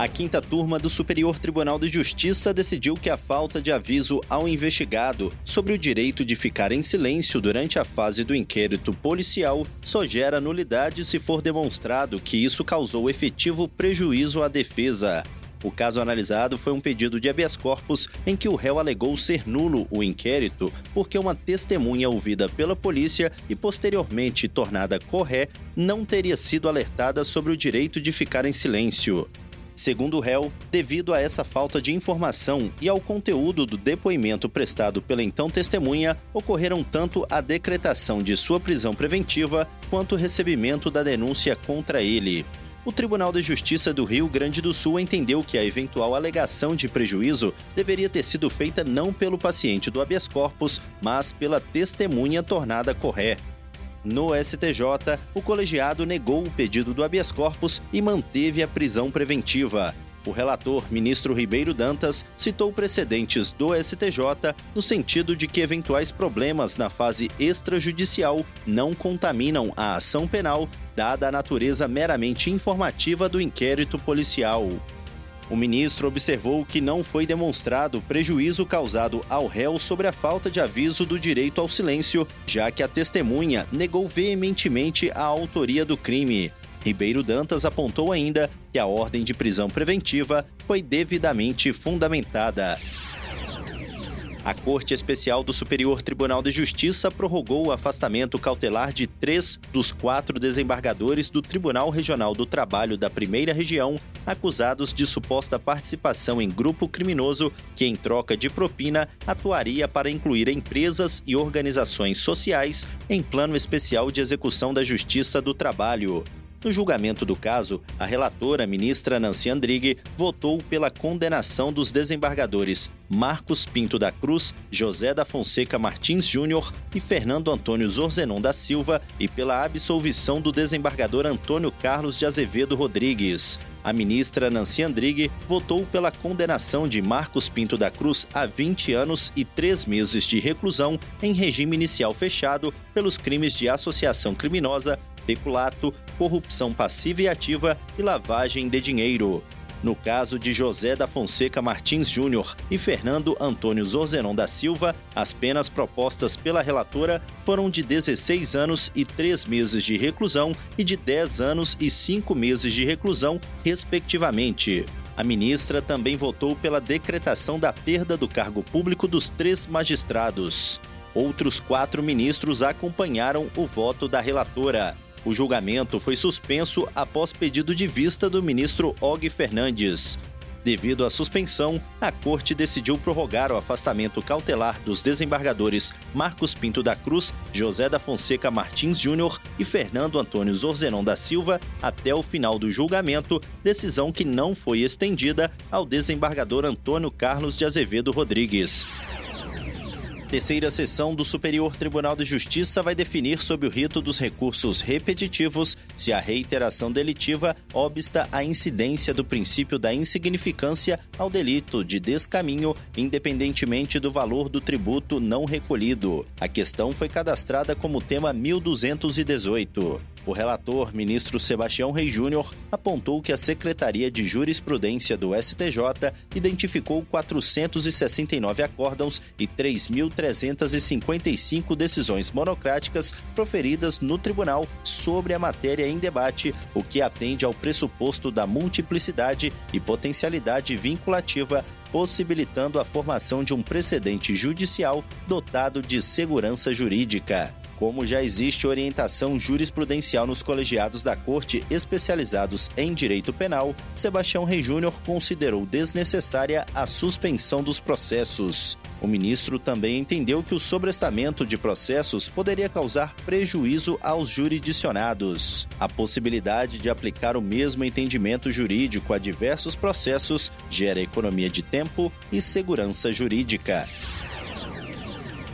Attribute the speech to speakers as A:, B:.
A: A quinta turma do Superior Tribunal de Justiça decidiu que a falta de aviso ao investigado sobre o direito de ficar em silêncio durante a fase do inquérito policial só gera nulidade se for demonstrado que isso causou efetivo prejuízo à defesa. O caso analisado foi um pedido de habeas corpus em que o réu alegou ser nulo o inquérito porque uma testemunha ouvida pela polícia e posteriormente tornada corré não teria sido alertada sobre o direito de ficar em silêncio. Segundo o réu, devido a essa falta de informação e ao conteúdo do depoimento prestado pela então testemunha, ocorreram tanto a decretação de sua prisão preventiva quanto o recebimento da denúncia contra ele. O Tribunal de Justiça do Rio Grande do Sul entendeu que a eventual alegação de prejuízo deveria ter sido feita não pelo paciente do habeas corpus, mas pela testemunha tornada correta. No STJ, o colegiado negou o pedido do habeas corpus e manteve a prisão preventiva. O relator, ministro Ribeiro Dantas, citou precedentes do STJ no sentido de que eventuais problemas na fase extrajudicial não contaminam a ação penal, dada a natureza meramente informativa do inquérito policial. O ministro observou que não foi demonstrado prejuízo causado ao réu sobre a falta de aviso do direito ao silêncio, já que a testemunha negou veementemente a autoria do crime. Ribeiro Dantas apontou ainda que a ordem de prisão preventiva foi devidamente fundamentada. A Corte Especial do Superior Tribunal de Justiça prorrogou o afastamento cautelar de três dos quatro desembargadores do Tribunal Regional do Trabalho da Primeira Região, acusados de suposta participação em grupo criminoso que, em troca de propina, atuaria para incluir empresas e organizações sociais em plano especial de execução da Justiça do Trabalho. No julgamento do caso, a relatora, ministra Nancy Andrighi, votou pela condenação dos desembargadores Marcos Pinto da Cruz, José da Fonseca Martins Júnior e Fernando Antônio Zorzenon da Silva e pela absolvição do desembargador Antônio Carlos de Azevedo Rodrigues. A ministra Nancy Andrighi votou pela condenação de Marcos Pinto da Cruz a 20 anos e 3 meses de reclusão em regime inicial fechado pelos crimes de associação criminosa, peculato, corrupção passiva e ativa e lavagem de dinheiro. No caso de José da Fonseca Martins Júnior e Fernando Antônio Zorzenon da Silva, as penas propostas pela relatora foram de 16 anos e 3 meses de reclusão e de 10 anos e 5 meses de reclusão, respectivamente. A ministra também votou pela decretação da perda do cargo público dos três magistrados. Outros quatro ministros acompanharam o voto da relatora. O julgamento foi suspenso após pedido de vista do ministro Og Fernandes. Devido à suspensão, a corte decidiu prorrogar o afastamento cautelar dos desembargadores Marcos Pinto da Cruz, José da Fonseca Martins Júnior e Fernando Antônio Zorzenon da Silva até o final do julgamento, decisão que não foi estendida ao desembargador Antônio Carlos de Azevedo Rodrigues terceira sessão do Superior Tribunal de Justiça vai definir sobre o rito dos recursos repetitivos se a reiteração delitiva obsta a incidência do princípio da insignificância ao delito de descaminho, independentemente do valor do tributo não recolhido. A questão foi cadastrada como tema 1218. O relator, ministro Sebastião Rei Júnior, apontou que a Secretaria de Jurisprudência do STJ identificou 469 acórdãos e 3.355 decisões monocráticas proferidas no tribunal sobre a matéria em debate, o que atende ao pressuposto da multiplicidade e potencialidade vinculativa possibilitando a formação de um precedente judicial dotado de segurança jurídica. Como já existe orientação jurisprudencial nos colegiados da Corte especializados em direito penal, Sebastião Rei Júnior considerou desnecessária a suspensão dos processos. O ministro também entendeu que o sobrestamento de processos poderia causar prejuízo aos jurisdicionados. A possibilidade de aplicar o mesmo entendimento jurídico a diversos processos gera economia de tempo e segurança jurídica.